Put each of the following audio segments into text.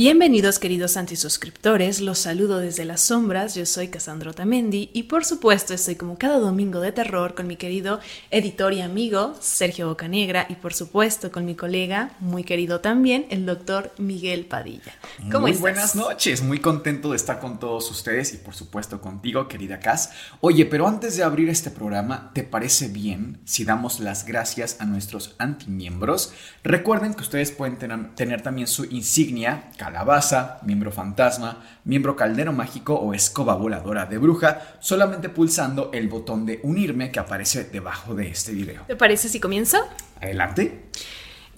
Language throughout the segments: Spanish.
Bienvenidos queridos antisuscriptores, los saludo desde las sombras, yo soy Cassandra Tamendi y por supuesto estoy como cada domingo de terror con mi querido editor y amigo Sergio Bocanegra y por supuesto con mi colega, muy querido también, el doctor Miguel Padilla. ¿Cómo muy buenas noches, muy contento de estar con todos ustedes y por supuesto contigo querida Cass. Oye, pero antes de abrir este programa, ¿te parece bien si damos las gracias a nuestros antimiembros? Recuerden que ustedes pueden tener, tener también su insignia calabaza, miembro fantasma, miembro caldero mágico o escoba voladora de bruja, solamente pulsando el botón de unirme que aparece debajo de este video. ¿Te parece si comienza? Adelante.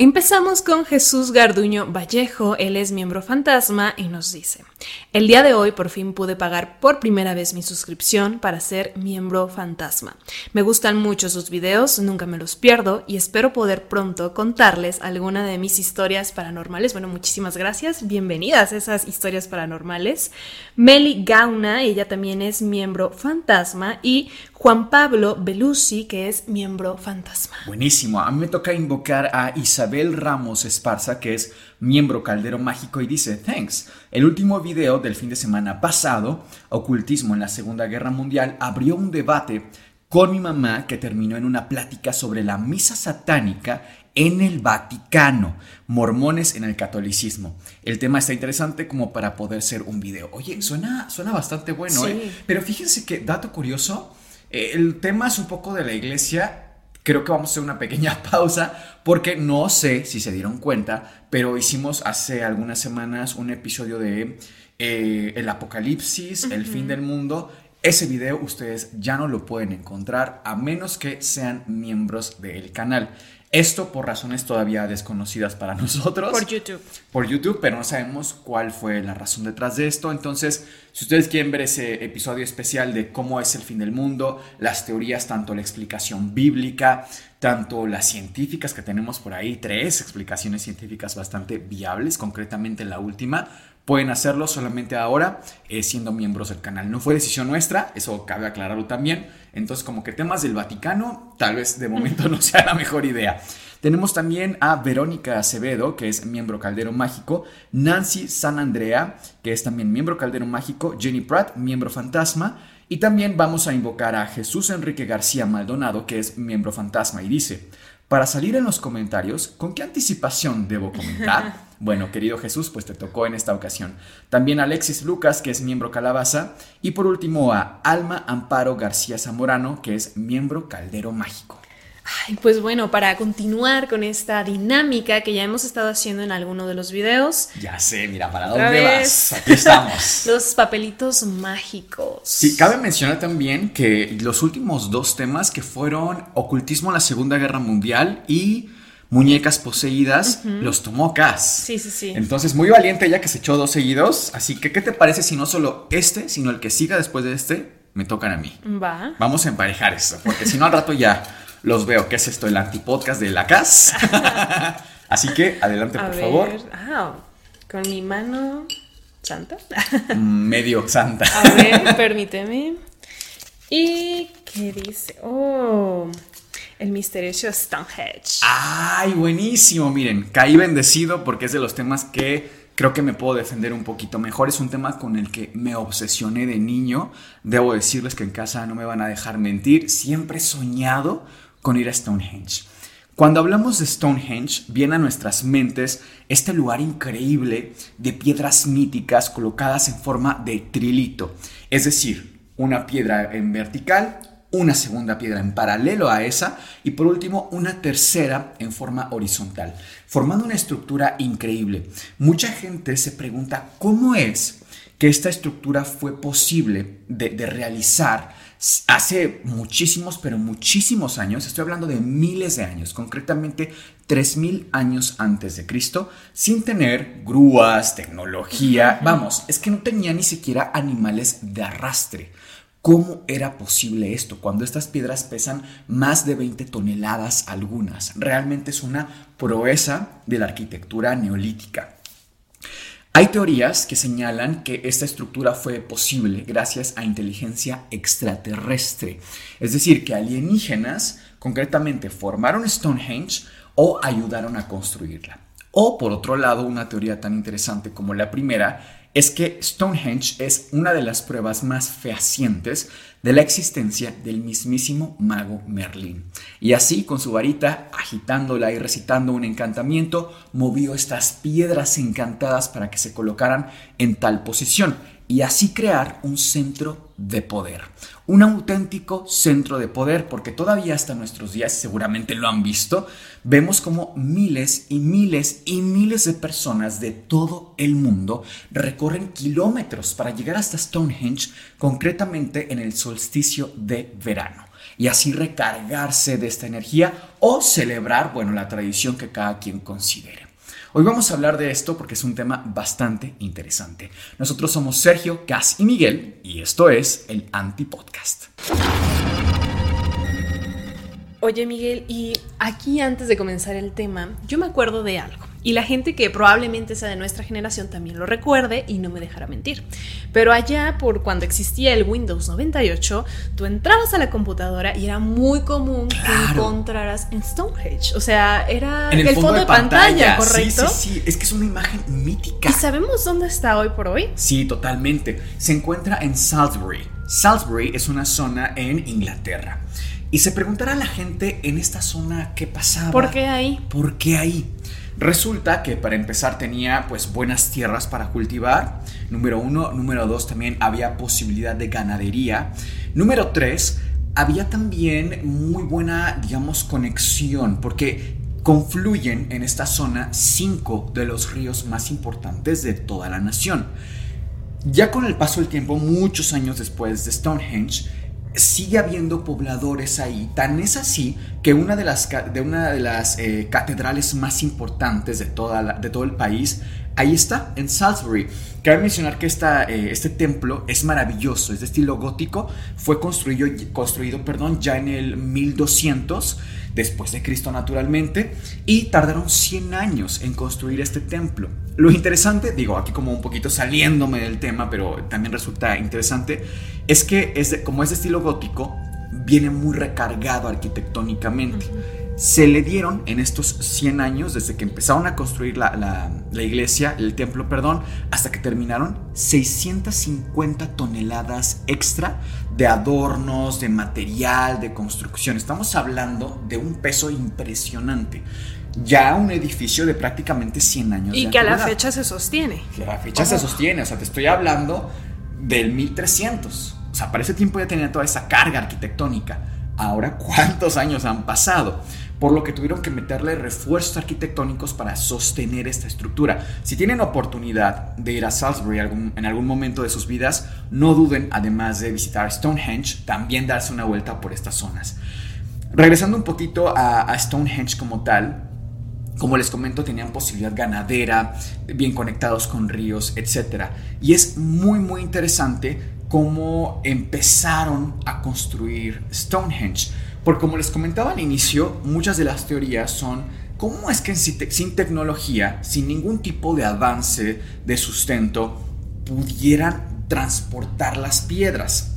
Empezamos con Jesús Garduño Vallejo, él es miembro fantasma y nos dice, el día de hoy por fin pude pagar por primera vez mi suscripción para ser miembro fantasma. Me gustan mucho sus videos, nunca me los pierdo y espero poder pronto contarles alguna de mis historias paranormales. Bueno, muchísimas gracias, bienvenidas a esas historias paranormales. Meli Gauna, ella también es miembro fantasma y Juan Pablo Belusi, que es miembro fantasma. Buenísimo, a mí me toca invocar a Isabel Ramos Esparza, que es miembro caldero mágico, y dice, thanks. El último video del fin de semana pasado, Ocultismo en la Segunda Guerra Mundial, abrió un debate con mi mamá que terminó en una plática sobre la misa satánica en el Vaticano, mormones en el catolicismo. El tema está interesante como para poder ser un video. Oye, suena, suena bastante bueno, ¿eh? Pero fíjense que, dato curioso, el tema es un poco de la iglesia. Creo que vamos a hacer una pequeña pausa porque no sé si se dieron cuenta, pero hicimos hace algunas semanas un episodio de eh, El Apocalipsis, el fin del mundo. Ese video ustedes ya no lo pueden encontrar a menos que sean miembros del canal. Esto por razones todavía desconocidas para nosotros. Por YouTube. Por YouTube, pero no sabemos cuál fue la razón detrás de esto. Entonces, si ustedes quieren ver ese episodio especial de cómo es el fin del mundo, las teorías, tanto la explicación bíblica, tanto las científicas que tenemos por ahí, tres explicaciones científicas bastante viables, concretamente la última, pueden hacerlo solamente ahora eh, siendo miembros del canal. No fue decisión nuestra, eso cabe aclararlo también. Entonces, como que temas del Vaticano, tal vez de momento no sea la mejor idea. Tenemos también a Verónica Acevedo, que es miembro Caldero Mágico, Nancy San Andrea, que es también miembro Caldero Mágico, Jenny Pratt, miembro Fantasma, y también vamos a invocar a Jesús Enrique García Maldonado, que es miembro Fantasma, y dice, para salir en los comentarios, ¿con qué anticipación debo comentar? Bueno, querido Jesús, pues te tocó en esta ocasión. También Alexis Lucas, que es miembro Calabaza. Y por último a Alma Amparo García Zamorano, que es miembro Caldero Mágico. Ay, pues bueno, para continuar con esta dinámica que ya hemos estado haciendo en alguno de los videos. Ya sé, mira, ¿para dónde vas? Aquí estamos. los papelitos mágicos. Sí, cabe mencionar también que los últimos dos temas que fueron ocultismo en la Segunda Guerra Mundial y muñecas poseídas, los tomó Cass. Sí, sí, sí. Entonces, muy valiente ella que se echó dos seguidos. Así que, ¿qué te parece si no solo este, sino el que siga después de este, me tocan a mí? Va. Vamos a emparejar esto, porque si no al rato ya los veo. ¿Qué es esto? El antipodcast de la Cass. Así que, adelante, por favor. Ah, con mi mano santa. Medio santa. A ver, permíteme. ¿Y qué dice? Oh, el misterioso Stonehenge. ¡Ay, buenísimo! Miren, caí bendecido porque es de los temas que creo que me puedo defender un poquito mejor. Es un tema con el que me obsesioné de niño. Debo decirles que en casa no me van a dejar mentir. Siempre he soñado con ir a Stonehenge. Cuando hablamos de Stonehenge, viene a nuestras mentes este lugar increíble de piedras míticas colocadas en forma de trilito, es decir, una piedra en vertical, una segunda piedra en paralelo a esa y por último una tercera en forma horizontal, formando una estructura increíble. Mucha gente se pregunta cómo es que esta estructura fue posible de, de realizar hace muchísimos, pero muchísimos años, estoy hablando de miles de años, concretamente 3000 años antes de Cristo, sin tener grúas, tecnología, vamos, es que no tenía ni siquiera animales de arrastre. ¿Cómo era posible esto cuando estas piedras pesan más de 20 toneladas algunas? Realmente es una proeza de la arquitectura neolítica. Hay teorías que señalan que esta estructura fue posible gracias a inteligencia extraterrestre, es decir, que alienígenas concretamente formaron Stonehenge o ayudaron a construirla. O por otro lado, una teoría tan interesante como la primera es que Stonehenge es una de las pruebas más fehacientes de la existencia del mismísimo mago Merlín. Y así, con su varita, agitándola y recitando un encantamiento, movió estas piedras encantadas para que se colocaran en tal posición y así crear un centro de poder. Un auténtico centro de poder, porque todavía hasta nuestros días, seguramente lo han visto, vemos como miles y miles y miles de personas de todo el mundo recorren kilómetros para llegar hasta Stonehenge, concretamente en el solsticio de verano y así recargarse de esta energía o celebrar, bueno, la tradición que cada quien considere. Hoy vamos a hablar de esto porque es un tema bastante interesante. Nosotros somos Sergio, Cas y Miguel y esto es el Anti-Podcast. Oye Miguel, y aquí antes de comenzar el tema, yo me acuerdo de algo. Y la gente que probablemente sea de nuestra generación también lo recuerde y no me dejará mentir. Pero allá, por cuando existía el Windows 98, tú entrabas a la computadora y era muy común que encontraras en Stonehenge. O sea, era el, fondo, de, pantalla, ¿correcto? Sí, sí, sí, es que es una imagen mítica. ¿Y sabemos dónde está hoy por hoy? Sí, totalmente. Se encuentra en Salisbury. Salisbury es una zona en Inglaterra. Y se preguntará a la gente en esta zona qué pasaba. ¿Por qué ahí? ¿Por qué ahí? Resulta que para empezar tenía pues buenas tierras para cultivar. Número uno. Número dos, también había posibilidad de ganadería. Número tres, había también muy buena, digamos, conexión porque confluyen en esta zona cinco de los ríos más importantes de toda la nación. Ya con el paso del tiempo, muchos años después de Stonehenge, sigue habiendo pobladores ahí. Tan es así que una de las, de una de las eh, catedrales más importantes de, toda de todo el país, ahí está, en Salisbury. Cabe mencionar que esta, eh, este templo es maravilloso, es de estilo gótico, fue construido, construido perdón, ya en el 1200 después de Cristo naturalmente, y tardaron 100 años en construir este templo. Lo interesante, digo aquí como un poquito saliéndome del tema, pero también resulta interesante, es que es como es de estilo gótico, viene muy recargado arquitectónicamente se le dieron en estos 100 años, desde que empezaron a construir la, iglesia, el templo, perdón, hasta que terminaron, 650 toneladas extra de adornos, de material, de construcción. Estamos hablando de un peso impresionante. Ya un edificio de prácticamente 100 años. Y que a la fecha se sostiene. Que a la fecha se sostiene, o sea, te estoy hablando del 1300. O sea, para ese tiempo ya tenía toda esa carga arquitectónica. Ahora, ¿cuántos años han pasado? Por lo que tuvieron que meterle refuerzos arquitectónicos para sostener esta estructura. Si tienen oportunidad de ir a Salisbury en algún momento de sus vidas, no duden, además de visitar Stonehenge, también darse una vuelta por estas zonas. Regresando un poquito a, Stonehenge como tal, como les comento, tenían posibilidad ganadera, bien conectados con ríos, etc. Y es muy, muy interesante cómo empezaron a construir Stonehenge. Porque como les comentaba al inicio, muchas de las teorías son cómo es que sin tecnología, sin ningún tipo de avance de sustento, pudieran transportar las piedras.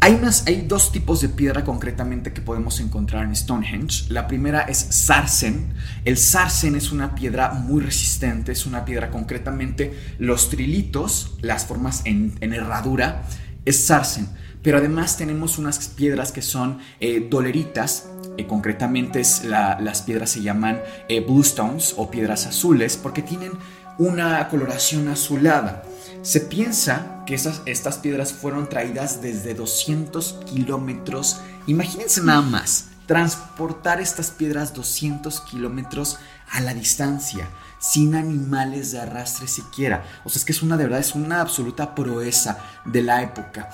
Hay, hay dos tipos de piedra concretamente que podemos encontrar en Stonehenge. La primera es sarsen. El sarsen es una piedra muy resistente, es una piedra concretamente los trilitos, las formas en, en herradura, es sarsen pero además tenemos unas piedras que son eh, doleritas, eh, concretamente las piedras se llaman eh, bluestones o piedras azules porque tienen una coloración azulada. Se piensa que esas, estas piedras fueron traídas desde 200 kilómetros. Imagínense nada más, transportar estas piedras 200 kilómetros a la distancia, sin animales de arrastre siquiera. O sea, es que es una de verdad, es una absoluta proeza de la época.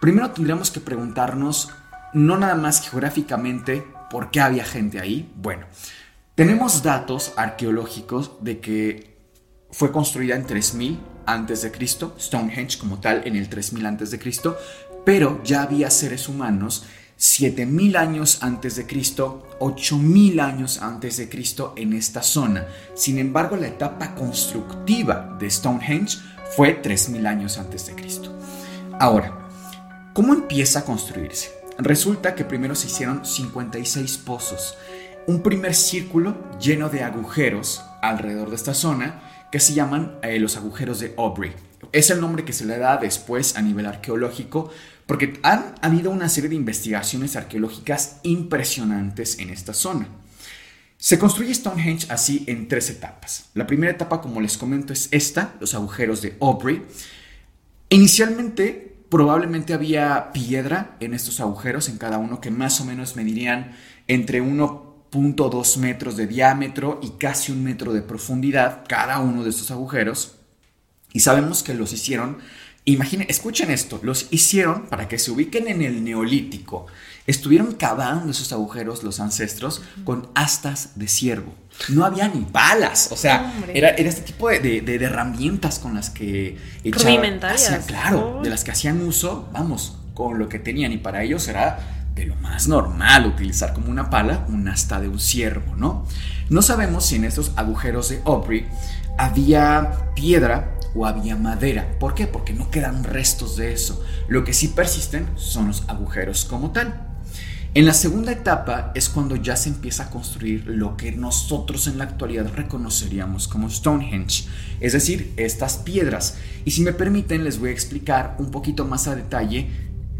Primero tendríamos que preguntarnos, no nada más geográficamente, por qué había gente ahí. Bueno, tenemos datos arqueológicos de que fue construida en 3000 antes de Cristo, Stonehenge como tal en el 3000 antes de Cristo, pero ya había seres humanos 7000 años antes de Cristo, 8000 años antes de Cristo en esta zona. Sin embargo, la etapa constructiva de Stonehenge fue 3000 años antes de Cristo. Ahora, ¿cómo empieza a construirse? Resulta que primero se hicieron 56 pozos, un primer círculo lleno de agujeros alrededor de esta zona que se llaman eh, los agujeros de Aubrey. Es el nombre que se le da después a nivel arqueológico porque han habido una serie de investigaciones arqueológicas impresionantes en esta zona. Se construye Stonehenge así en tres etapas. La primera etapa, como les comento, es esta, los agujeros de Aubrey. Inicialmente, probablemente había piedra en estos agujeros, en cada uno, que más o menos medirían entre 1.2 metros de diámetro y casi un metro de profundidad, cada uno de estos agujeros. Y sabemos que los hicieron Imaginen, escuchen esto, los hicieron para que se ubiquen en el neolítico. Estuvieron cavando esos agujeros los ancestros con astas de ciervo. No había ni balas, o sea, era, este tipo de, herramientas con las que echaban, claro, de las que hacían uso, vamos, con lo que tenían y para ellos era de lo más normal utilizar como una pala un asta de un ciervo, ¿no? No sabemos si en esos agujeros de Aubrey había piedra o había madera. ¿Por qué? Porque no quedan restos de eso. Lo que sí persisten son los agujeros como tal. En la segunda etapa es cuando ya se empieza a construir lo que nosotros en la actualidad reconoceríamos como Stonehenge, es decir, estas piedras. Y si me permiten, les voy a explicar un poquito más a detalle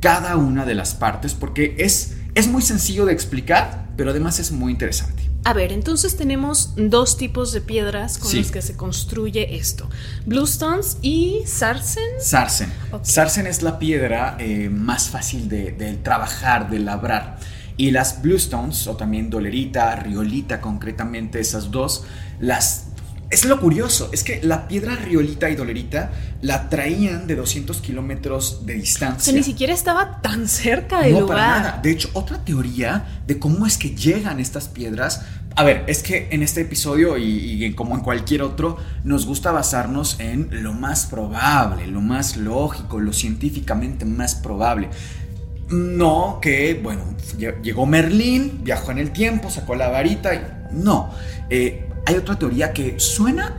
cada una de las partes porque es, es muy sencillo de explicar, pero además es muy interesante. A ver, entonces tenemos dos tipos de piedras con los que se construye esto. Bluestones y sarsen. Sarsen. Sarsen es la piedra eh, más fácil de, de, trabajar, de labrar. Y las bluestones, o también dolerita, riolita concretamente, esas dos, las es lo curioso, es que la piedra riolita y dolerita la traían de 200 kilómetros de distancia. O sea, ni siquiera estaba tan cerca del no, lugar. Para nada. De hecho, otra teoría de cómo es que llegan estas piedras. A ver, es que en este episodio y, como en cualquier otro, nos gusta basarnos en lo más probable, lo más lógico, lo científicamente más probable. No que, bueno, llegó Merlín, viajó en el tiempo, sacó la varita y. No. Eh, hay otra teoría que suena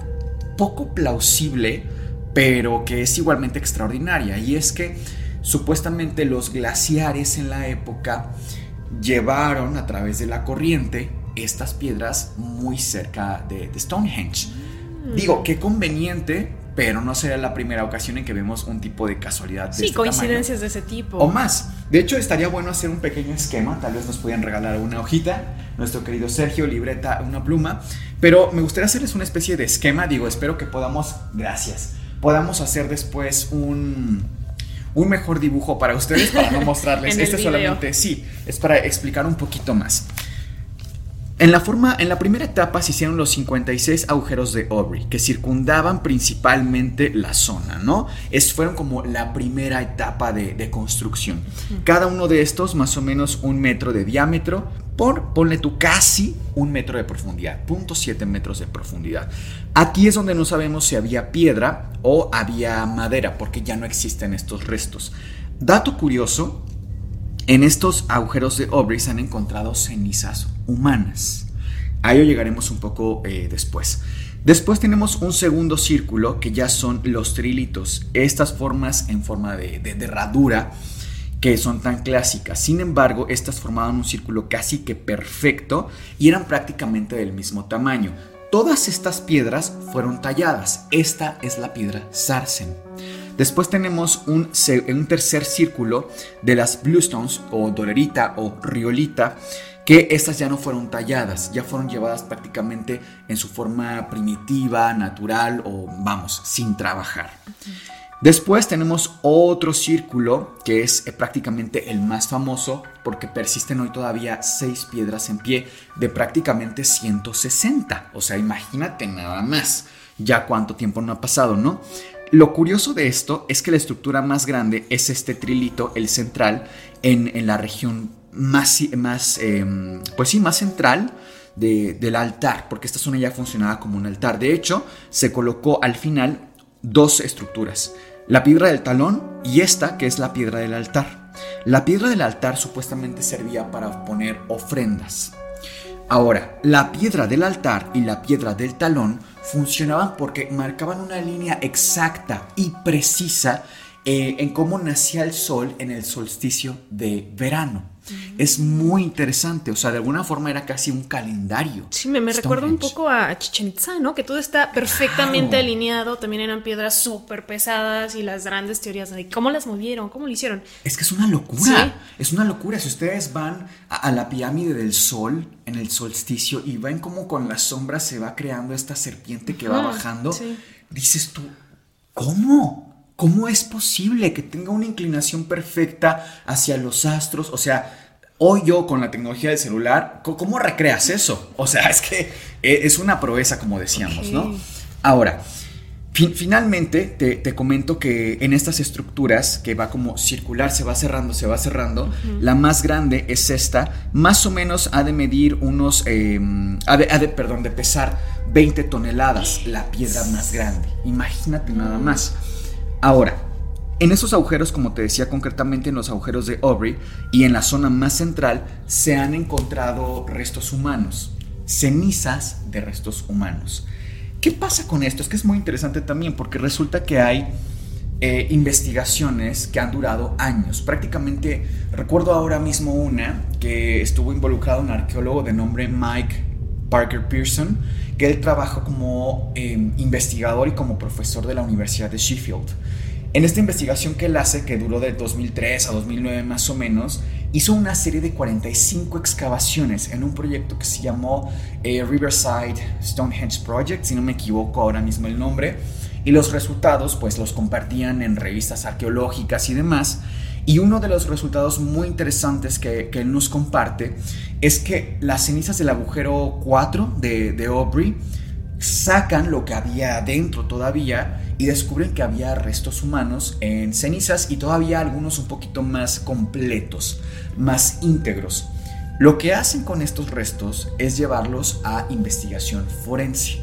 poco plausible, pero que es igualmente extraordinaria, y es que supuestamente los glaciares en la época llevaron a través de la corriente estas piedras muy cerca de, Stonehenge. Mm. Digo, qué conveniente pero no será la primera ocasión en que vemos un tipo de casualidad de sí, este coincidencias de ese tipo. O más. De hecho, estaría bueno hacer un pequeño esquema. Tal vez nos puedan regalar una hojita, nuestro querido Sergio, libreta, una pluma. Pero me gustaría hacerles una especie de esquema. Digo, espero que podamos, gracias, podamos hacer después un, un mejor dibujo para ustedes, para no mostrarles. este solamente, sí, es para explicar un poquito más. En la, forma, en la primera etapa se hicieron los 56 agujeros de Aubrey, que circundaban principalmente la zona, ¿no? Es, fueron como la primera etapa de, construcción. Cada uno de estos más o menos un metro de diámetro, por, ponle tú, casi un metro de profundidad, 0.7 metros de profundidad. Aquí es donde no sabemos si había piedra o había madera, porque ya no existen estos restos. Dato curioso, en estos agujeros de Aubrey se han encontrado cenizas humanas. A ello llegaremos un poco eh, después. Después tenemos un segundo círculo que ya son los trilitos, estas formas en forma de, de, herradura que son tan clásicas. Sin embargo, estas formaban un círculo casi que perfecto y eran prácticamente del mismo tamaño. Todas estas piedras fueron talladas. Esta es la piedra Sarsen. Después tenemos un, un tercer círculo de las bluestones o dolerita o riolita que estas ya no fueron talladas, ya fueron llevadas prácticamente en su forma primitiva, natural o vamos, sin trabajar. Después tenemos otro círculo que es eh, prácticamente el más famoso porque persisten hoy todavía seis piedras en pie de prácticamente 160. O sea, imagínate nada más ya cuánto tiempo no ha pasado, ¿no? Lo curioso de esto es que la estructura más grande es este trilito, el central, en, la región más, más em, pues sí, más central del altar, porque esta zona ya funcionaba como un altar. De hecho, se colocó al final dos estructuras la piedra del talón y esta que es la piedra del altar. La piedra del altar supuestamente servía para poner ofrendas. Ahora, la piedra del altar y la piedra del talón funcionaban porque marcaban una línea exacta y precisa eh, en cómo nacía el sol en el solsticio de verano. Es muy interesante, o sea, de alguna forma era casi un calendario. Sí, me, me recuerda un poco a Chichen Itza, ¿no? Que todo está perfectamente alineado, también eran piedras súper pesadas y las grandes teorías de cómo las movieron, cómo lo hicieron. Es que es una locura, es una locura. Si ustedes van a, la pirámide del sol en el solsticio y ven cómo con la sombra se va creando esta serpiente que va bajando, dices tú, ¿cómo? ¿Cómo es posible que tenga una inclinación perfecta hacia los astros? O sea, hoy yo con la tecnología del celular, ¿cómo recreas eso? O sea, es que eh, es una proeza, como decíamos, ¿no? Ahora, finalmente te, comento que en estas estructuras, que va como circular, se va cerrando, se va cerrando, la más grande es esta, más o menos ha de medir unos, em, ha, de, perdón, de pesar 20 toneladas la piedra más grande. Imagínate nada más. Ahora, en esos agujeros, como te decía concretamente en los agujeros de Aubrey y en la zona más central, se han encontrado restos humanos, cenizas de restos humanos. ¿Qué pasa con esto? Es que es muy interesante también porque resulta que hay eh, investigaciones que han durado años. Prácticamente recuerdo ahora mismo una que estuvo involucrado un arqueólogo de nombre Mike Parker Pearson, que él trabajó como em, investigador y como profesor de la Universidad de Sheffield. En esta investigación que él hace, que duró de 2003 a 2009 más o menos, hizo una serie de 45 excavaciones en un proyecto que se llamó eh, Riverside Stonehenge Project, si no me equivoco ahora mismo el nombre, y los resultados pues los compartían en revistas arqueológicas y demás. Y uno de los resultados muy interesantes que, él nos comparte es que las cenizas del agujero 4 de, de Aubrey sacan lo que había dentro todavía y descubren que había restos humanos en cenizas y todavía algunos un poquito más completos, más íntegros. Lo que hacen con estos restos es llevarlos a investigación forense,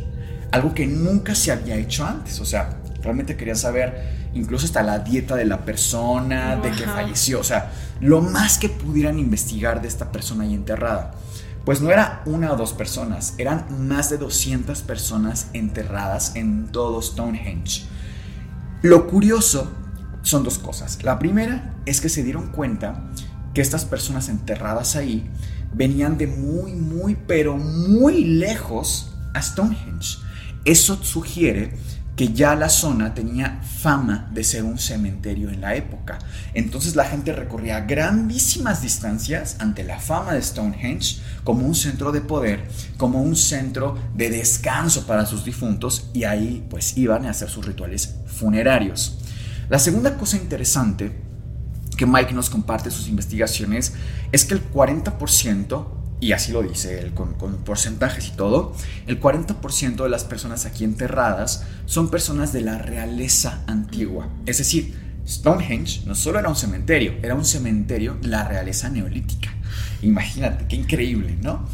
algo que nunca se había hecho antes, o sea, realmente quería saber incluso hasta la dieta de la persona, de que falleció, o sea, lo más que pudieran investigar de esta persona ahí enterrada. Pues no era una o dos personas, eran más de 200 personas enterradas en todo Stonehenge. Lo curioso son dos cosas. La primera es que se dieron cuenta que estas personas enterradas ahí venían de muy, muy, pero muy lejos a Stonehenge. Eso sugiere que ya la zona tenía fama de ser un cementerio en la época. Entonces la gente recorría grandísimas distancias ante la fama de Stonehenge como un centro de poder, como un centro de descanso para sus difuntos y ahí pues iban a hacer sus rituales funerarios. La segunda cosa interesante que Mike nos comparte sus investigaciones es que el 40% y así lo dice él con, porcentajes y todo, el 40% de las personas aquí enterradas son personas de la realeza antigua. Es decir, Stonehenge no solo era un cementerio, era un cementerio de la realeza neolítica. Imagínate, qué increíble, ¿no?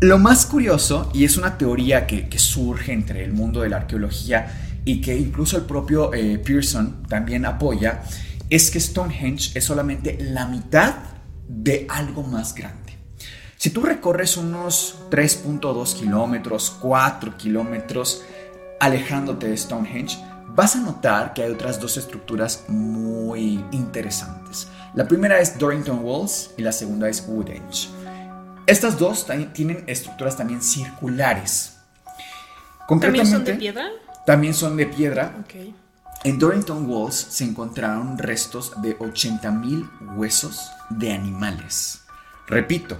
Lo más curioso, y es una teoría que, surge entre el mundo de la arqueología y que incluso el propio eh, Pearson también apoya, es que Stonehenge es solamente la mitad de algo más grande. Si tú recorres unos 3.2 kilómetros, 4 kilómetros alejándote de Stonehenge, vas a notar que hay otras dos estructuras muy interesantes. La primera es Dorrington Walls y la segunda es Woodhenge. Estas dos tienen estructuras también circulares. ¿También son de piedra? También son de piedra. En Dorrington Walls se encontraron restos de 80.000 huesos de animales. Repito,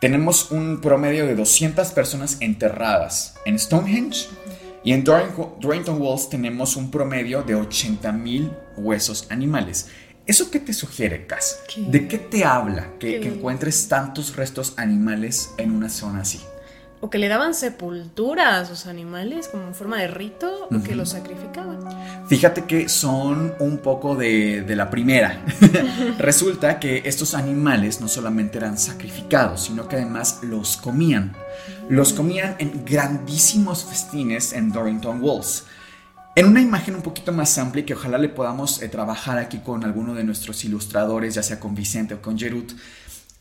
tenemos un promedio de 200 personas enterradas en Stonehenge Y en Dorrington Walls tenemos un promedio de 80.000 huesos animales. ¿Eso qué te sugiere, Cass? ¿De qué te habla que, que encuentres tantos restos animales en una zona así? O que le daban sepultura a sus animales como en forma de rito o que los sacrificaban. Fíjate que son un poco de, la primera. Resulta que estos animales no solamente eran sacrificados, sino que además los comían. Los comían en grandísimos festines en Dorrington Walls. En una imagen un poquito más amplia que ojalá le podamos eh, trabajar aquí con alguno de nuestros ilustradores, ya sea con Vicente o con Jerut,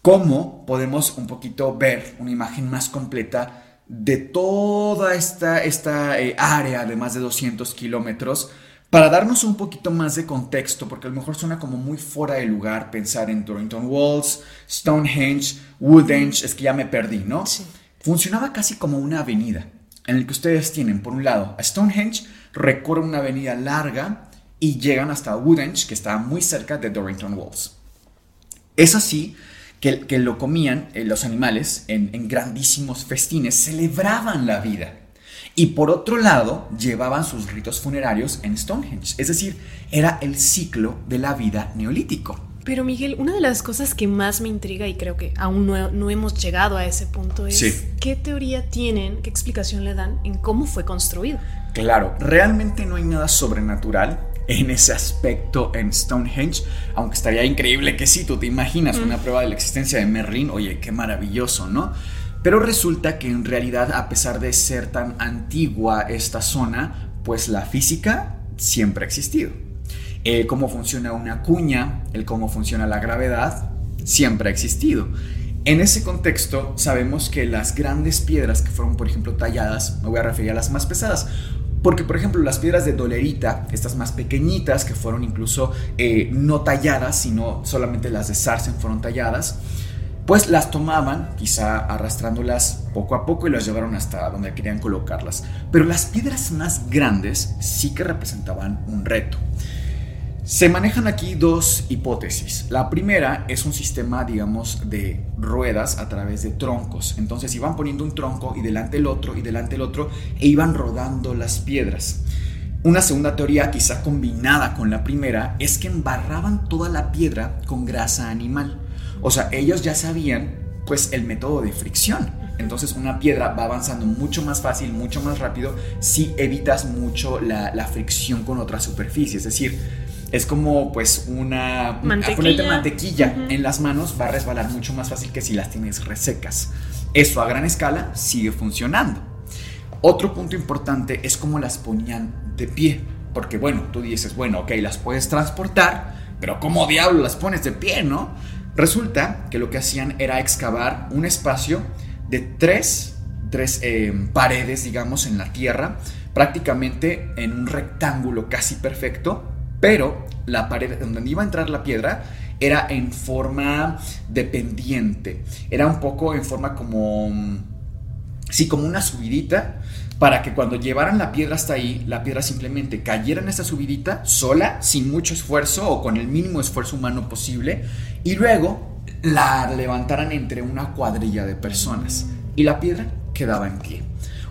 cómo podemos un poquito ver una imagen más completa de toda esta, esta eh, área de más de 200 kilómetros para darnos un poquito más de contexto, porque a lo mejor suena como muy fuera de lugar pensar en Torrington Walls, Stonehenge, Woodhenge, es que ya me perdí, ¿no? Sí. Funcionaba casi como una avenida, en el que ustedes tienen, por un lado, a Stonehenge, recorren una avenida larga y llegan hasta Woodhenge, que está muy cerca de Dorrington Walls. Es así que, lo comían eh, los animales en, en grandísimos festines, celebraban la vida. Y por otro lado, llevaban sus ritos funerarios en Stonehenge. Es decir, era el ciclo de la vida neolítico. Pero Miguel, una de las cosas que más me intriga y creo que aún no, no hemos llegado a ese punto es qué teoría tienen, qué explicación le dan en cómo fue construido. Claro, realmente no hay nada sobrenatural en ese aspecto en Stonehenge, aunque estaría increíble que sí, tú te imaginas una prueba de la existencia de Merlin, oye, qué maravilloso, ¿no? Pero resulta que en realidad, a pesar de ser tan antigua esta zona, pues la física siempre ha existido. El cómo funciona una cuña, el cómo funciona la gravedad, siempre ha existido. En ese contexto, sabemos que las grandes piedras que fueron, por ejemplo, talladas, me voy a referir a las más pesadas, porque, por ejemplo, las piedras de dolerita, estas más pequeñitas, que fueron incluso eh, no talladas, sino solamente las de Sarsen fueron talladas, pues las tomaban, quizá arrastrándolas poco a poco y las llevaron hasta donde querían colocarlas. Pero las piedras más grandes sí que representaban un reto. Se manejan aquí dos hipótesis. La primera es un sistema, digamos, de ruedas a través de troncos. Entonces iban poniendo un tronco y delante el otro y delante el otro e iban rodando las piedras. Una segunda teoría, quizá combinada con la primera, es que embarraban toda la piedra con grasa animal. O sea, ellos ya sabían, pues, el método de fricción. Entonces una piedra va avanzando mucho más fácil, mucho más rápido, si evitas mucho la, la fricción con otra superficie. Es decir, es como pues una mantequilla, mantequilla en las manos va a resbalar mucho más fácil que si las tienes resecas. Eso a gran escala sigue funcionando. Otro punto importante es cómo las ponían de pie, porque bueno, tú dices, bueno, ok, las puedes transportar, pero ¿cómo diablo las pones de pie, no? Resulta que lo que hacían era excavar un espacio de tres, tres eh, paredes, digamos, en la tierra, prácticamente en un rectángulo casi perfecto, pero la pared donde iba a entrar la piedra era en forma dependiente, era un poco en forma como, sí, como una subidita, para que cuando llevaran la piedra hasta ahí, la piedra simplemente cayera en esa subidita sola, sin mucho esfuerzo o con el mínimo esfuerzo humano posible, y luego la levantaran entre una cuadrilla de personas y la piedra quedaba en pie.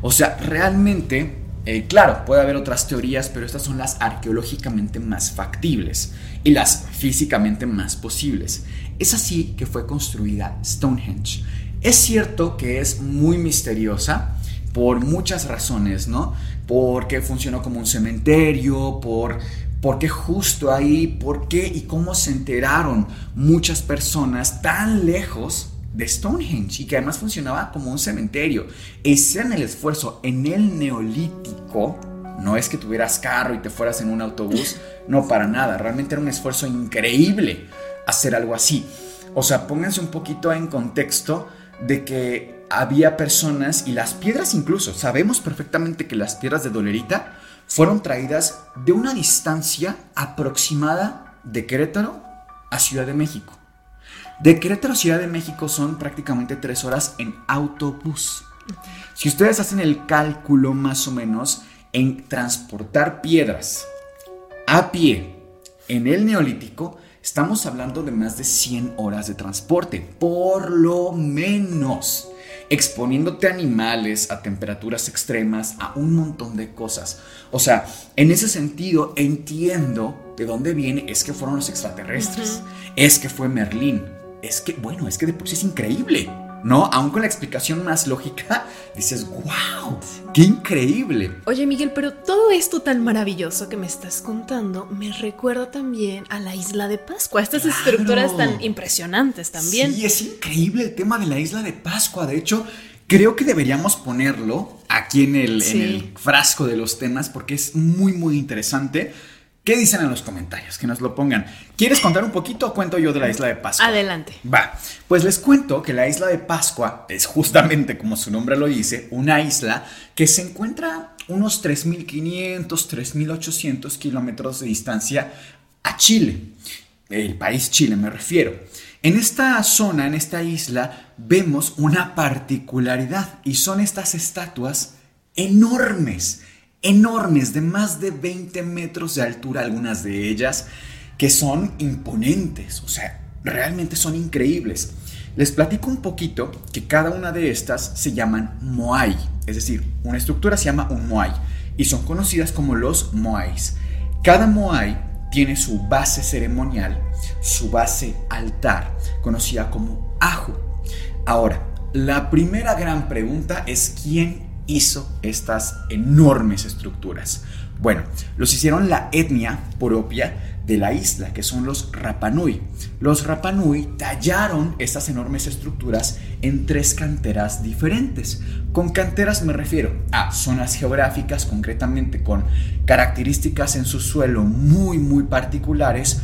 O sea, realmente eh, claro, puede haber otras teorías, pero estas son las arqueológicamente más factibles y las físicamente más posibles. Es así que fue construida Stonehenge. Es cierto que es muy misteriosa por muchas razones, ¿no? Porque funcionó como un cementerio, por por qué justo ahí, por qué y cómo se enteraron muchas personas tan lejos de Stonehenge y que además funcionaba como un cementerio. Ese en el esfuerzo en el neolítico. No es que tuvieras carro y te fueras en un autobús, no para nada. Realmente era un esfuerzo increíble hacer algo así. O sea, pónganse un poquito en contexto de que había personas y las piedras incluso, sabemos perfectamente que las piedras de Dolerita fueron traídas de una distancia aproximada de Querétaro a Ciudad de México. De Querétaro a Ciudad de México son prácticamente tres horas en autobús. Si ustedes hacen el cálculo más o menos en transportar piedras a pie en el neolítico, estamos hablando de más de 100 horas de transporte, por lo menos. exponiéndote a animales, a temperaturas extremas, a un montón de cosas. O sea, en ese sentido entiendo de dónde viene, es que fueron los extraterrestres, es que fue Merlín, es que, bueno, es que de por sí es increíble. ¿no? Aún con la explicación más lógica, dices, wow, qué increíble. Oye Miguel, pero todo esto tan maravilloso que me estás contando me recuerda también a la isla de Pascua, estas estructuras tan impresionantes también. Sí, es increíble el tema de la isla de Pascua, de hecho... Creo que deberíamos ponerlo aquí en el, en el frasco de los temas porque es muy, muy interesante. ¿Qué dicen en los comentarios? Que nos lo pongan. ¿Quieres contar un poquito o cuento yo de la isla de Pascua? Adelante. Va. Pues les cuento que la isla de Pascua es justamente, como su nombre lo dice, una isla que se encuentra unos 3.500, 3.800 kilómetros de distancia a Chile. El país Chile me refiero. En esta zona, en esta isla, vemos una particularidad y son estas estatuas enormes enormes de más de 20 metros de altura, algunas de ellas, que son imponentes, o sea, realmente son increíbles. Les platico un poquito que cada una de estas se llaman Moai, es decir, una estructura se llama un Moai y son conocidas como los Moais. Cada Moai tiene su base ceremonial, su base altar, conocida como Ajo. Ahora, la primera gran pregunta es quién hizo estas enormes estructuras? Bueno, los hicieron la etnia propia de la isla, que son los Rapanui. Los Rapanui tallaron estas enormes estructuras en tres canteras diferentes. Con canteras me refiero a zonas geográficas, concretamente con características en su suelo muy, muy particulares.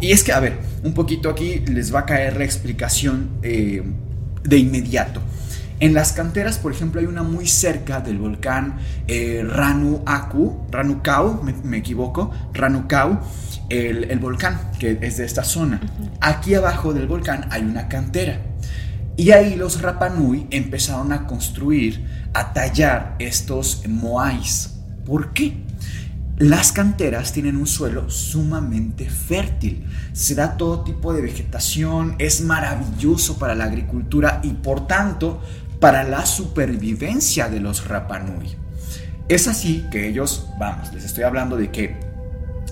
Y es que, a ver, un poquito aquí les va a caer la explicación eh, de inmediato. En las canteras, por ejemplo, hay una muy cerca del volcán eh, Ranu Aku, Ranukau, me, equivoco, Ranukau, el, el, volcán que es de esta zona. Aquí abajo del volcán hay una cantera. Y ahí los Rapanui empezaron a construir, a tallar estos moais. ¿Por qué? Las canteras tienen un suelo sumamente fértil, se da todo tipo de vegetación, es maravilloso para la agricultura y por tanto para la supervivencia de los Rapanui. Es así que ellos, vamos, les estoy hablando de que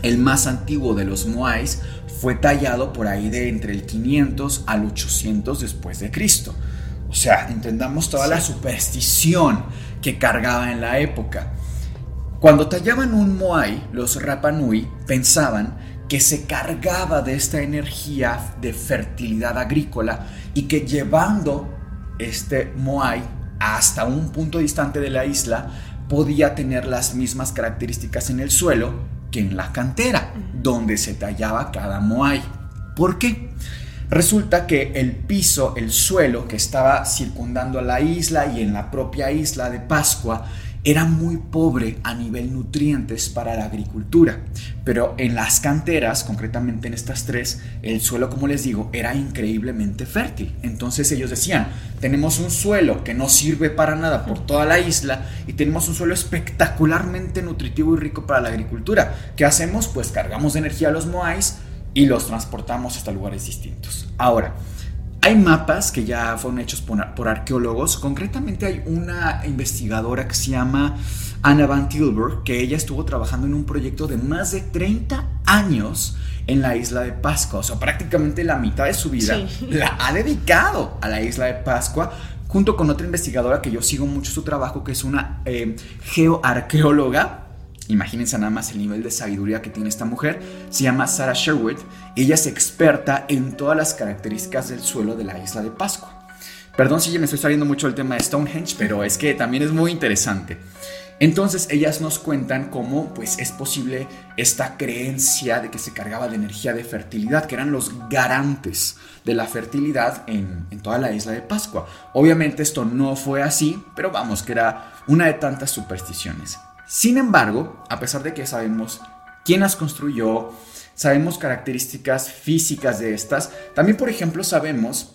el más antiguo de los Moais fue tallado por ahí de entre el 500 al 800 después de Cristo. O sea, entendamos toda la superstición que cargaba en la época. Cuando tallaban un Moai, los Rapanui pensaban que se cargaba de esta energía de fertilidad agrícola y que llevando este Moai hasta un punto distante de la isla podía tener las mismas características en el suelo que en la cantera, donde se tallaba cada Moai. ¿Por qué? Resulta que el piso, el suelo que estaba circundando a la isla y en la propia isla de Pascua era muy pobre a nivel nutrientes para la agricultura, pero en las canteras, concretamente en estas tres, el suelo, como les digo, era increíblemente fértil. Entonces ellos decían, tenemos un suelo que no sirve para nada por toda la isla y tenemos un suelo espectacularmente nutritivo y rico para la agricultura. ¿Qué hacemos? Pues cargamos de energía a los moais y los transportamos hasta lugares distintos. Ahora, hay mapas que ya fueron hechos por, arqueólogos. Concretamente hay una investigadora que se llama Anna Van Tilburg, que ella estuvo trabajando en un proyecto de más de 30 años en la isla de Pascua. O sea, prácticamente la mitad de su vida la ha dedicado a la isla de Pascua junto con otra investigadora que yo sigo mucho su trabajo, que es una eh, geoarqueóloga Imagínense nada más el nivel de sabiduría que tiene esta mujer. Se llama Sarah Sherwood. Ella es experta en todas las características del suelo de la isla de Pascua. Perdón si ya me estoy saliendo mucho del tema de Stonehenge, pero es que también es muy interesante. Entonces ellas nos cuentan cómo pues es posible esta creencia de que se cargaba de energía de fertilidad, que eran los garantes de la fertilidad en, toda la isla de Pascua. Obviamente esto no fue así, pero vamos, que era una de tantas supersticiones. Sin embargo, a pesar de que sabemos quién las construyó, sabemos características físicas de estas, también por ejemplo sabemos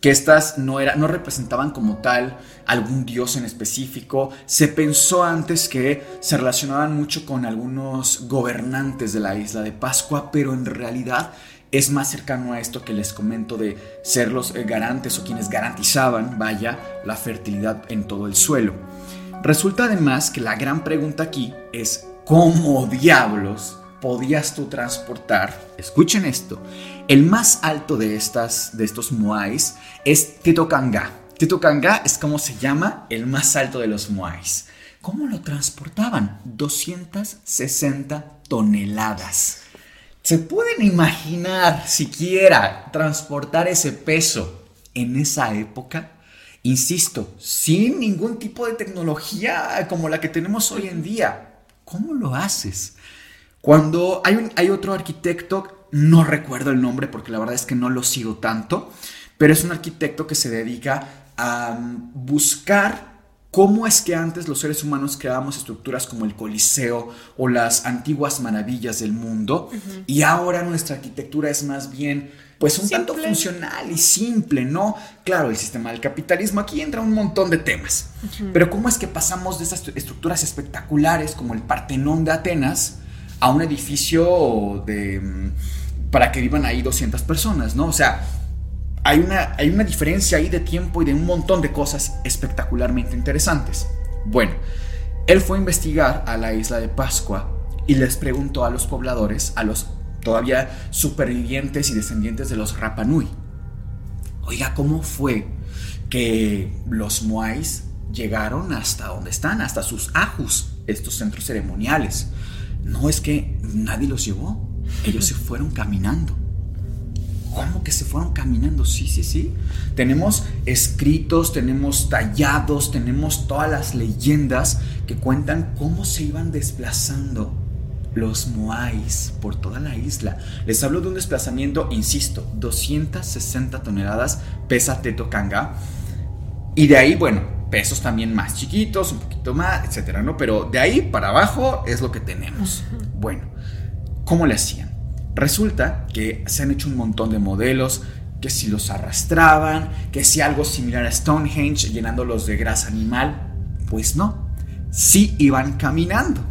que estas no, era, no representaban como tal algún dios en específico. Se pensó antes que se relacionaban mucho con algunos gobernantes de la isla de Pascua, pero en realidad es más cercano a esto que les comento de ser los eh, garantes o quienes garantizaban, vaya, la fertilidad en todo el suelo. Resulta además que la gran pregunta aquí es ¿cómo diablos podías tú transportar? Escuchen esto, el más alto de, estas, de estos moais es Tetocanga. Tetocanga es como se llama el más alto de los moais. ¿Cómo lo transportaban? 260 toneladas. ¿Se pueden imaginar siquiera transportar ese peso en esa época? Insisto, sin ningún tipo de tecnología como la que tenemos hoy en día. ¿Cómo lo haces? Cuando hay, hay otro arquitecto, no recuerdo el nombre porque la verdad es que no lo sigo tanto, pero es un arquitecto que se dedica a buscar cómo es que antes los seres humanos creábamos estructuras como el Coliseo o las antiguas maravillas del mundo y ahora nuestra arquitectura es más bien pues un tanto funcional y simple, ¿no? Claro, el sistema del capitalismo, aquí entra un montón de temas, pero ¿cómo es que pasamos de esas estructuras espectaculares como el Partenón de Atenas a un edificio de mm, para que vivan ahí 200 personas, ¿no? O sea, hay una, hay una diferencia ahí de tiempo y de un montón de cosas espectacularmente interesantes. Bueno, él fue a investigar a la isla de Pascua y les preguntó a los pobladores, a los todavía supervivientes y descendientes de los Rapanui, oiga, ¿cómo fue que los Moais llegaron hasta donde están, hasta sus ajus, estos centros ceremoniales? No es que nadie los llevó, ellos se fueron caminando. ¿Cómo que se fueron caminando? Sí, sí, sí. Tenemos escritos, tenemos tallados, tenemos todas las leyendas que cuentan cómo se iban desplazando los moais por toda la isla. Les hablo de un desplazamiento, insisto, 260 toneladas pesa Tetocanga. Y de ahí, bueno, pesos también más chiquitos, un poquito más, etcétera, ¿no? Pero de ahí para abajo es lo que tenemos. Bueno, ¿cómo le hacían? Resulta que se han hecho un montón de modelos que si los arrastraban, que si algo similar a Stonehenge llenándolos de grasa animal, pues no, sí iban caminando.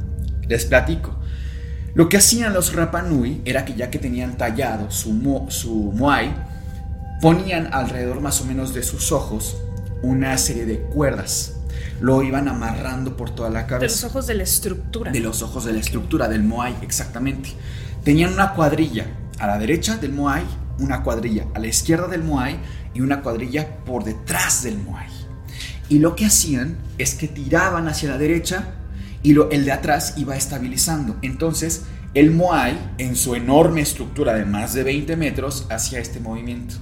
Les platico. Lo que hacían los Rapanui era que ya que tenían tallado su, su Moai, ponían alrededor más o menos de sus ojos una serie de cuerdas. Lo iban amarrando por toda la cabeza. De los ojos de la estructura. De los ojos de la estructura, del Moai, exactamente. Tenían una cuadrilla a la derecha del Moai, una cuadrilla a la izquierda del Moai y una cuadrilla por detrás del Moai. Y lo que hacían es que tiraban hacia la derecha y lo, el de atrás iba estabilizando. Entonces, el Moai, en su enorme estructura de más de 20 metros, hacía este movimiento.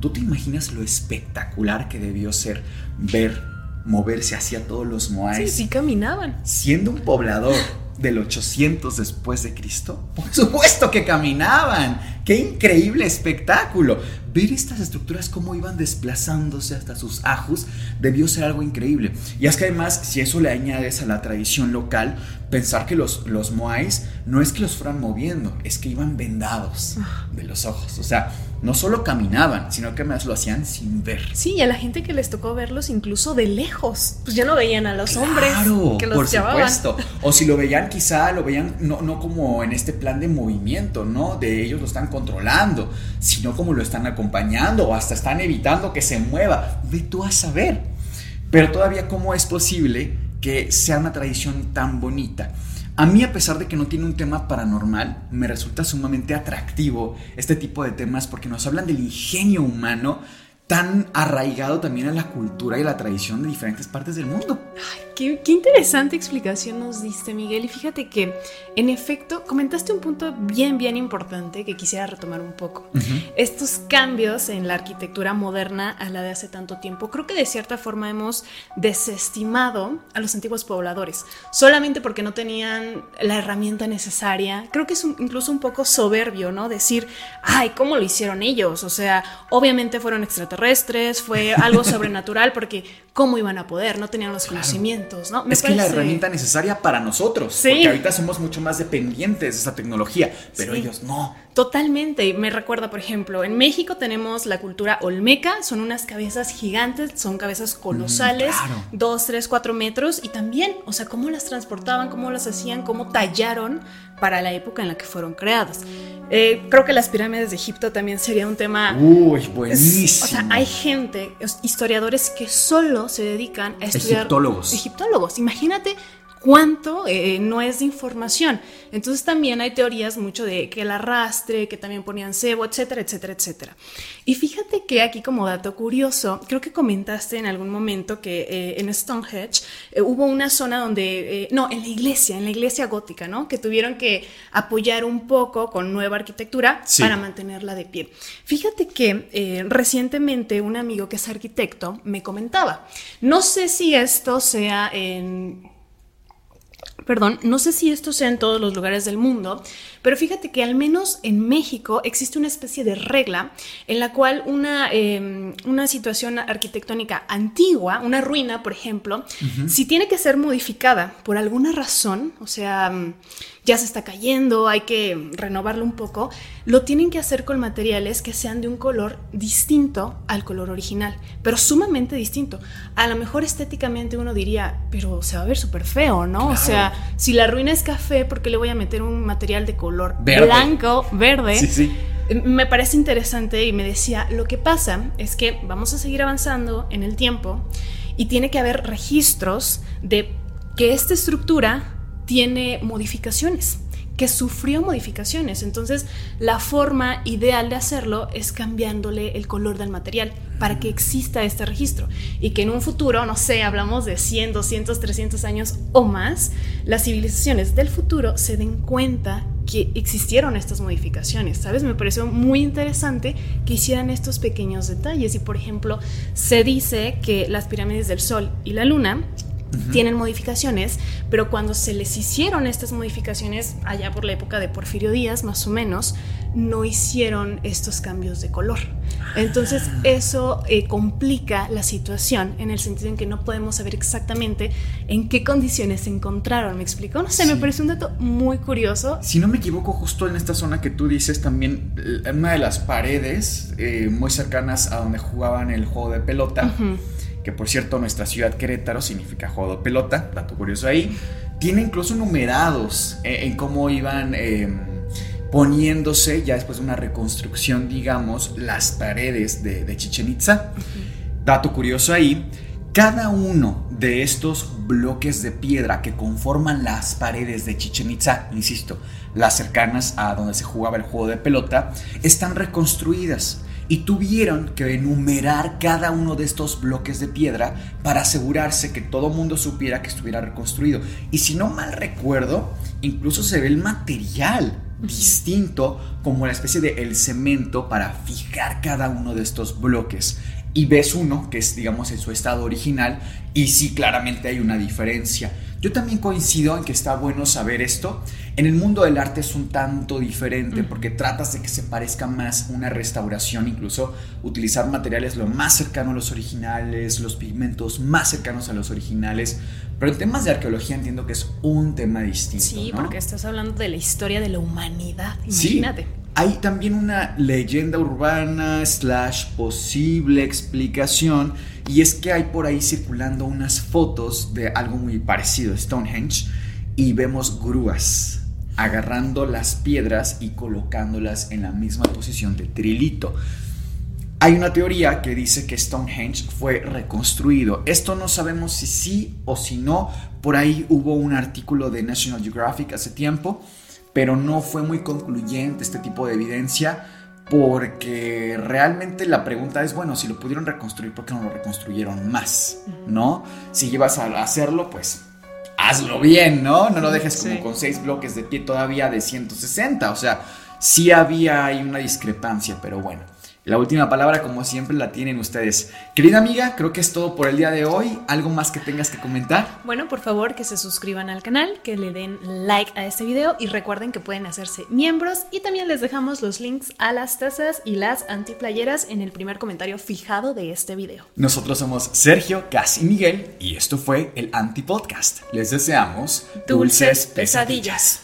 ¿Tú te imaginas lo espectacular que debió ser ver moverse hacia todos los Moais? Sí, sí caminaban. Siendo un poblador del 800 después de Cristo? Por supuesto que caminaban. ¡Qué increíble espectáculo! Ver estas estructuras cómo iban desplazándose hasta sus ajus debió ser algo increíble. Y es que además, si eso le añades a la tradición local, pensar que los, los moais no es que los fueran moviendo, es que iban vendados de los ojos. O sea, no solo caminaban, sino que además lo hacían sin ver. Sí, y a la gente que les tocó verlos incluso de lejos, pues ya no veían a los hombres que los por llevaban. supuesto. O si lo veían, quizá lo veían no, no como en este plan de movimiento, ¿no? De ellos lo están controlando, sino como lo están acompañando o hasta están evitando que se mueva. Ve tú a saber. Pero todavía, ¿cómo es posible que sea una tradición tan bonita? A mí, a pesar de que no tiene un tema paranormal, me resulta sumamente atractivo este tipo de temas porque nos hablan del ingenio humano tan arraigado también a la cultura y la tradición de diferentes partes del mundo. Ay, qué, qué, interesante explicación nos diste, Miguel. Y fíjate que, en efecto, comentaste un punto bien, bien importante que quisiera retomar un poco. Estos cambios en la arquitectura moderna a la de hace tanto tiempo, creo que de cierta forma hemos desestimado a los antiguos pobladores, solamente porque no tenían la herramienta necesaria. Creo que es incluso un poco soberbio, ¿no? Decir, ay, ¿cómo lo hicieron ellos? O sea, obviamente fueron extraterrestres fue algo sobrenatural porque ¿cómo iban a poder? No tenían los conocimientos, ¿no? es que la herramienta necesaria para nosotros, sí. porque ahorita somos mucho más dependientes de esa tecnología, pero Sí. ellos no. Totalmente. Me recuerda, por ejemplo, en México tenemos la cultura olmeca, son unas cabezas gigantes, son cabezas colosales, claro. dos, tres, cuatro metros, y también, o sea, cómo las transportaban, cómo las hacían, cómo tallaron para la época en la que fueron creadas. Eh, creo que las pirámides de Egipto también sería un tema. Uy, buenísimo. o sea, hay gente, historiadores que solo se dedican a estudiar. Egiptólogos. Egiptólogos. Imagínate cuánto eh, no es de información. Entonces también hay teorías mucho de que el arrastre, que también ponían cebo, etcétera, etcétera, etcétera. Y fíjate que aquí como dato curioso, creo que comentaste en algún momento que eh, en Stonehenge eh, hubo una zona donde, no, en la iglesia, en la iglesia gótica, ¿no? Que tuvieron que apoyar un poco con nueva arquitectura para mantenerla de pie. Fíjate que recientemente un amigo que es arquitecto me comentaba, no sé si esto sea en Perdón, no sé si esto sea en todos los lugares del mundo, pero fíjate que al menos en México existe una especie de regla en la cual una, em, una situación arquitectónica antigua, una ruina, por ejemplo, si tiene que ser modificada por alguna razón, o sea, ya se está cayendo, hay que renovarlo un poco, lo tienen que hacer con materiales que sean de un color distinto al color original, pero sumamente distinto. A lo mejor estéticamente uno diría, pero se va a ver súper feo, ¿no? O sea, si la ruina es café, ¿por qué le voy a meter un material de color blanco, verde? Sí, sí. Me parece interesante y me decía, lo que pasa es que vamos a seguir avanzando en el tiempo y tiene que haber registros de que esta estructura tiene modificaciones, que sufrió modificaciones. Entonces, la forma ideal de hacerlo es cambiándole el color del material para que exista este registro y que en un futuro, no sé, hablamos de 100, 200, 300 años o más, las civilizaciones del futuro se den cuenta que existieron estas modificaciones, ¿sabes? Me pareció muy interesante que hicieran estos pequeños detalles y, por ejemplo, se dice que las pirámides del Sol y la Luna tienen modificaciones, pero cuando se les hicieron estas modificaciones, allá por la época de Porfirio Díaz, más o menos, no hicieron estos cambios de color. Entonces ah. eso eh, complica la situación en el sentido en que no podemos saber exactamente en qué condiciones se encontraron. ¿Me explico? No sé, me parece un dato muy curioso. Si no me equivoco, justo en esta zona que tú dices, también una de las paredes eh, muy cercanas a donde jugaban el juego de pelota que por cierto nuestra ciudad Querétaro significa juego de pelota, dato curioso ahí, tiene incluso numerados en, cómo iban em, poniéndose ya después de una reconstrucción, digamos, las paredes de, Chichen Itza. Dato curioso ahí, cada uno de estos bloques de piedra que conforman las paredes de Chichen Itza, insisto, las cercanas a donde se jugaba el juego de pelota, están reconstruidas y tuvieron que enumerar cada uno de estos bloques de piedra para asegurarse que todo mundo supiera que estuviera reconstruido. Y si no mal recuerdo, incluso se ve el material distinto como la especie de el cemento para fijar cada uno de estos bloques y ves uno que es digamos en su estado original y sí claramente hay una diferencia yo también coincido en que está bueno saber esto. En el mundo del arte es un tanto diferente porque tratas de que se parezca más una restauración, incluso utilizar materiales lo más cercano a los originales, los pigmentos más cercanos a los originales. Pero en temas de arqueología entiendo que es un tema distinto. Sí, porque estás hablando de la historia de la humanidad. Imagínate. Hay también una leyenda urbana slash posible explicación y es que hay por ahí circulando unas fotos de algo muy parecido Stonehenge y vemos grúas agarrando las piedras y colocándolas en la misma posición de trilito. Hay una teoría que dice que Stonehenge fue reconstruido. Esto no sabemos si sí o si no. Por ahí hubo un artículo de National Geographic hace tiempo pero no fue muy concluyente este tipo de evidencia porque realmente la pregunta es, bueno, si lo pudieron reconstruir, ¿por qué no lo reconstruyeron más? ¿No? Si llevas a hacerlo, pues hazlo bien, ¿no? No lo dejes como con seis bloques de pie todavía de 160, o sea, sí había ahí una discrepancia, pero bueno. La última palabra, como siempre, la tienen ustedes. Querida amiga, creo que es todo por el día de hoy. ¿Algo más que tengas que comentar? Bueno, por favor, que se suscriban al canal, que le den like a este video y recuerden que pueden hacerse miembros y también les dejamos los links a las tazas y las antiplayeras en el primer comentario fijado de este video. Nosotros somos Sergio, Casi Miguel y esto fue el Antipodcast. Les deseamos dulces, pesadillas.